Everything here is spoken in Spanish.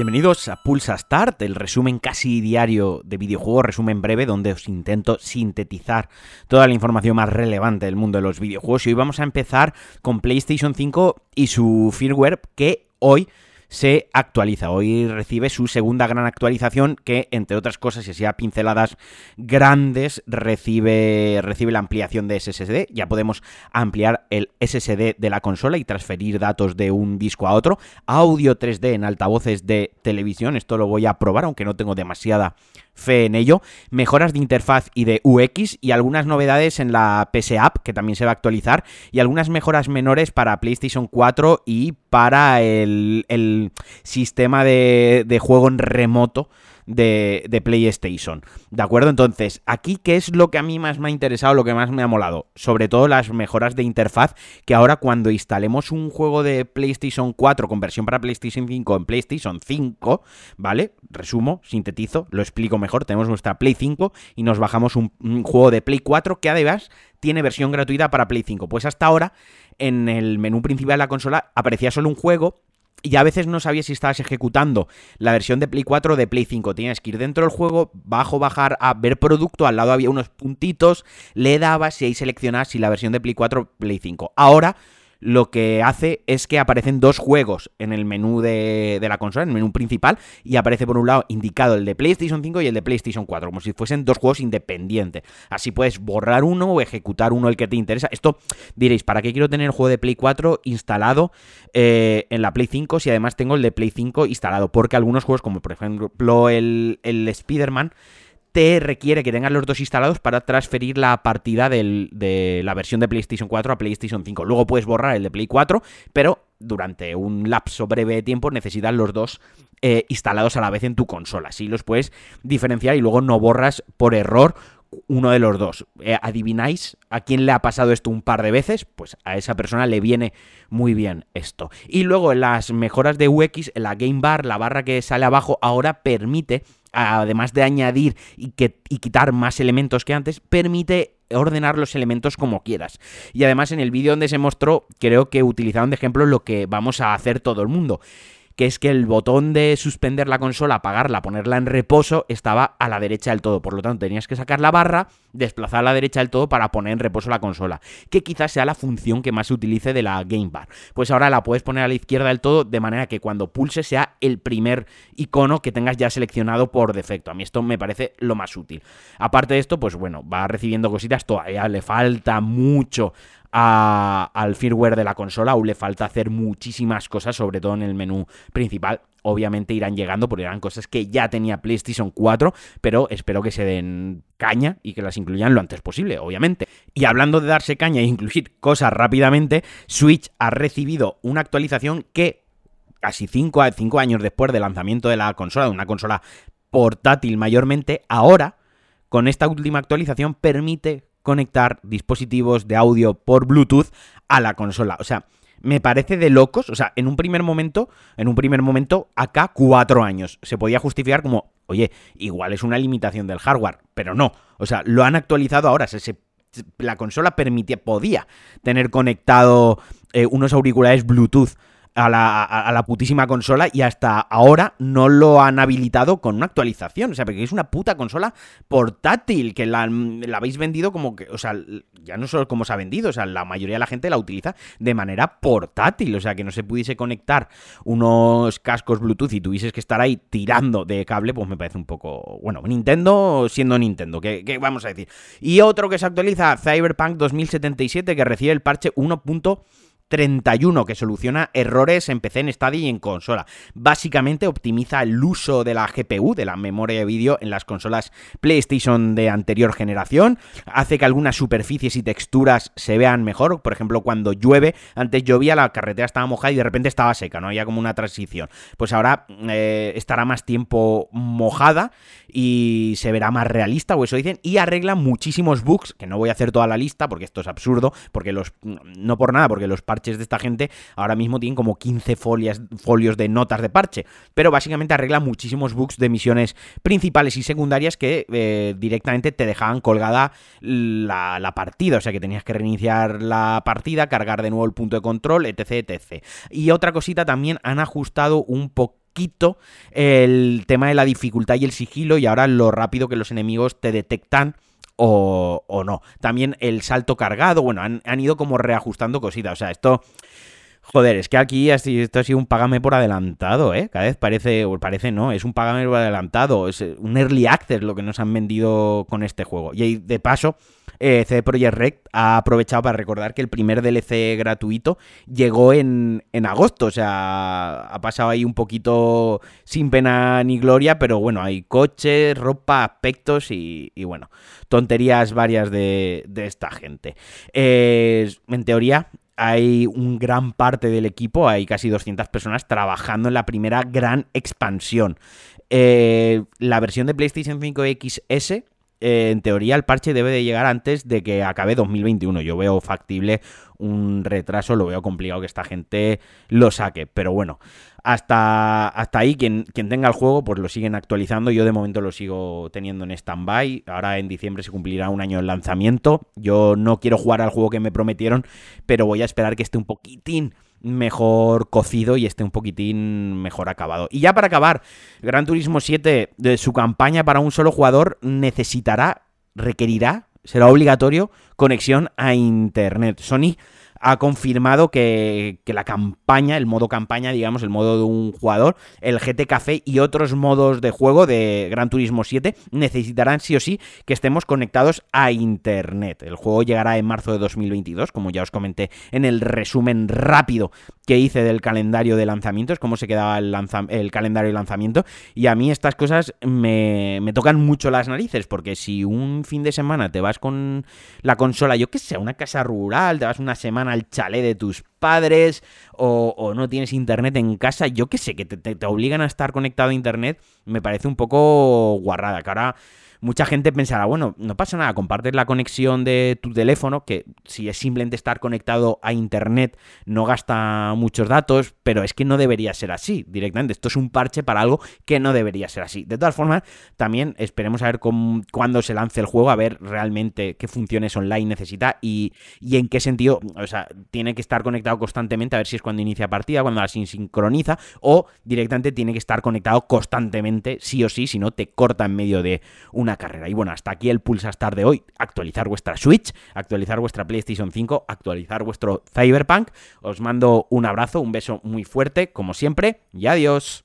Bienvenidos a Pulsa Start, el resumen casi diario de videojuegos, resumen breve donde os intento sintetizar toda la información más relevante del mundo de los videojuegos. Y hoy vamos a empezar con PlayStation 5 y su firmware que hoy se actualiza. Hoy recibe su segunda gran actualización que, entre otras cosas, y sea pinceladas grandes, recibe, recibe la ampliación de SSD. Ya podemos ampliar el SSD de la consola y transferir datos de un disco a otro. Audio 3D en altavoces de televisión. Esto lo voy a probar, aunque no tengo demasiada fe en ello, mejoras de interfaz y de UX y algunas novedades en la PS App que también se va a actualizar y algunas mejoras menores para PlayStation 4 y para el, el sistema de, de juego en remoto de, PlayStation. ¿De acuerdo? Entonces, aquí, ¿qué es lo que a mí más me ha interesado, lo que más me ha molado? Sobre todo las mejoras de interfaz, que ahora cuando instalemos un juego de PlayStation 4 con versión para PlayStation 5 en PlayStation 5, ¿vale? Resumo, sintetizo, lo explico mejor. Tenemos nuestra Play 5 y nos bajamos un, un juego de Play 4 que además tiene versión gratuita para Play 5. Pues hasta ahora, en el menú principal de la consola, aparecía solo un juego y a veces no sabías si estabas ejecutando la versión de Play 4 o de Play 5. Tienes que ir dentro del juego, bajo, bajar a ver producto, al lado había unos puntitos, le dabas y ahí seleccionas si la versión de Play 4 o Play 5. Ahora lo que hace es que aparecen dos juegos en el menú de, la consola, en el menú principal, y aparece por un lado indicado el de PlayStation 5 y el de PlayStation 4, como si fuesen dos juegos independientes. Así puedes borrar uno o ejecutar uno el que te interesa. Esto diréis, ¿para qué quiero tener el juego de Play 4 instalado eh, en la Play 5 si además tengo el de Play 5 instalado? Porque algunos juegos, como por ejemplo el, el Spider-Man, te requiere que tengas los dos instalados para transferir la partida de la versión de PlayStation 4 a PlayStation 5. Luego puedes borrar el de Play 4, pero durante un lapso breve de tiempo necesitas los dos eh, instalados a la vez en tu consola. Así los puedes diferenciar y luego no borras por error uno de los dos. Eh, ¿Adivináis a quién le ha pasado esto un par de veces? Pues a esa persona le viene muy bien esto. Y luego las mejoras de UX, la Game Bar, la barra que sale abajo, ahora permite además de añadir y, que, y quitar más elementos que antes, permite ordenar los elementos como quieras. Y además en el vídeo donde se mostró, creo que utilizaron de ejemplo lo que vamos a hacer todo el mundo que es que el botón de suspender la consola, apagarla, ponerla en reposo, estaba a la derecha del todo. Por lo tanto, tenías que sacar la barra, desplazar a la derecha del todo para poner en reposo la consola, que quizás sea la función que más se utilice de la Game Bar. Pues ahora la puedes poner a la izquierda del todo, de manera que cuando pulse sea el primer icono que tengas ya seleccionado por defecto. A mí esto me parece lo más útil. Aparte de esto, pues bueno, va recibiendo cositas, todavía le falta mucho al firmware de la consola. Aún le falta hacer muchísimas cosas, sobre todo en el menú principal. Obviamente irán llegando porque eran cosas que ya tenía PlayStation 4, pero espero que se den caña y que las incluyan lo antes posible, obviamente. Y hablando de darse caña e incluir cosas rápidamente, Switch ha recibido una actualización que casi 5 cinco años después del lanzamiento de la consola, de una consola portátil mayormente, ahora con esta última actualización permite conectar dispositivos de audio por Bluetooth a la consola. O sea, me parece de locos. O sea, en un primer momento, en un primer momento, acá cuatro años. Se podía justificar como, oye, igual es una limitación del hardware, pero no. O sea, lo han actualizado ahora. la consola permitía, podía tener conectado eh, unos auriculares Bluetooth a la, a, la, putísima consola y hasta ahora no lo han habilitado con una actualización. O sea, porque es una puta consola portátil que la, la, habéis vendido como que, o sea, ya no solo como se ha vendido, o sea, la mayoría de la gente la utiliza de manera portátil. O sea, que no se pudiese conectar unos cascos Bluetooth y tuvieses que estar ahí tirando de cable, pues me parece un poco, bueno, Nintendo siendo Nintendo, que, que vamos a decir. Y otro que se actualiza, Cyberpunk 2077, que recibe el parche 1. 31 que soluciona errores en PC, en Stadia y en consola. Básicamente optimiza el uso de la GPU, de la memoria de vídeo en las consolas PlayStation de anterior generación, hace que algunas superficies y texturas se vean mejor, por ejemplo cuando llueve, antes llovía, la carretera estaba mojada y de repente estaba seca, no había como una transición. Pues ahora eh, estará más tiempo mojada y se verá más realista, o eso dicen, y arregla muchísimos bugs, que no voy a hacer toda la lista porque esto es absurdo, porque los no por nada, porque los de esta gente ahora mismo tienen como 15 folias, folios de notas de parche, pero básicamente arregla muchísimos bugs de misiones principales y secundarias que eh, directamente te dejaban colgada la, la, partida, o sea que tenías que reiniciar la partida, cargar de nuevo el punto de control, etc, etc. Y otra cosita también han ajustado un poco poquito el tema de la dificultad y el sigilo y ahora lo rápido que los enemigos te detectan o, no. También el salto cargado, bueno, han, han ido como reajustando cositas, o sea, esto Joder, es que aquí esto ha sido un págame por adelantado, ¿eh? Cada vez parece, parece no, es un págame por adelantado, es eh, un early access lo que nos han vendido con este juego. Y de paso, eh, CD Projekt Red ha aprovechado para recordar que el primer DLC gratuito llegó en, en agosto, o sea, ha pasado ahí un poquito sin pena ni gloria, pero bueno, hay coches, ropa, aspectos y, bueno, tonterías varias de, de esta gente. Eh, en teoría, hay un gran parte del equipo, hay casi 200 personas trabajando en la primera gran expansión. Eh, la versión de PlayStation 5 XS, en teoría el parche debe de llegar antes de que acabe 2021. Yo veo factible un retraso, lo veo complicado que esta gente lo saque, pero bueno, hasta, hasta ahí, quien, quien tenga el juego, pues lo siguen actualizando. Yo de momento lo sigo teniendo en stand-by. Ahora en diciembre se cumplirá un año el lanzamiento. Yo no quiero jugar al juego que me prometieron, pero voy a esperar que esté un poquitín mejor cocido y esté un poquitín mejor acabado. Y ya para acabar, Gran Turismo 7, de su campaña para un solo jugador necesitará, requerirá, será obligatorio conexión a Internet. Sony ha confirmado que, la campaña, el modo campaña, digamos, el modo de un jugador, el GT Café y otros modos de juego de Gran Turismo 7 necesitarán sí o sí que estemos conectados a Internet. El juego llegará en marzo de 2022, como ya os comenté en el resumen rápido que hice del calendario de lanzamientos, cómo se quedaba el, el calendario de lanzamiento. Y a mí estas cosas me, me tocan mucho las narices, porque si un fin de semana te vas con la consola, yo que sé, a una casa rural, te vas una semana al chalet de tus padres o, no tienes internet en casa, yo qué sé, que te, obligan a estar conectado a internet, me parece un poco guarrada. Que ahora mucha gente pensará, bueno, no pasa nada, compartes la conexión de tu teléfono, que si es simplemente estar conectado a Internet no gasta muchos datos, pero es que no debería ser así directamente. Esto es un parche para algo que no debería ser así. De todas formas, también esperemos a ver cómo, cuándo se lance el juego, a ver realmente qué funciones online necesita y, y en qué sentido, o sea, tiene que estar conectado constantemente, a ver si es cuando inicia partida, cuando la sincroniza, o directamente tiene que estar conectado constantemente, sí o sí, si no te corta en medio de una carrera. Y bueno, hasta aquí el Pulsastar de hoy. Actualizar vuestra Switch, actualizar vuestra PlayStation 5, actualizar vuestro Cyberpunk. Os mando un abrazo, un beso muy fuerte, como siempre, y adiós.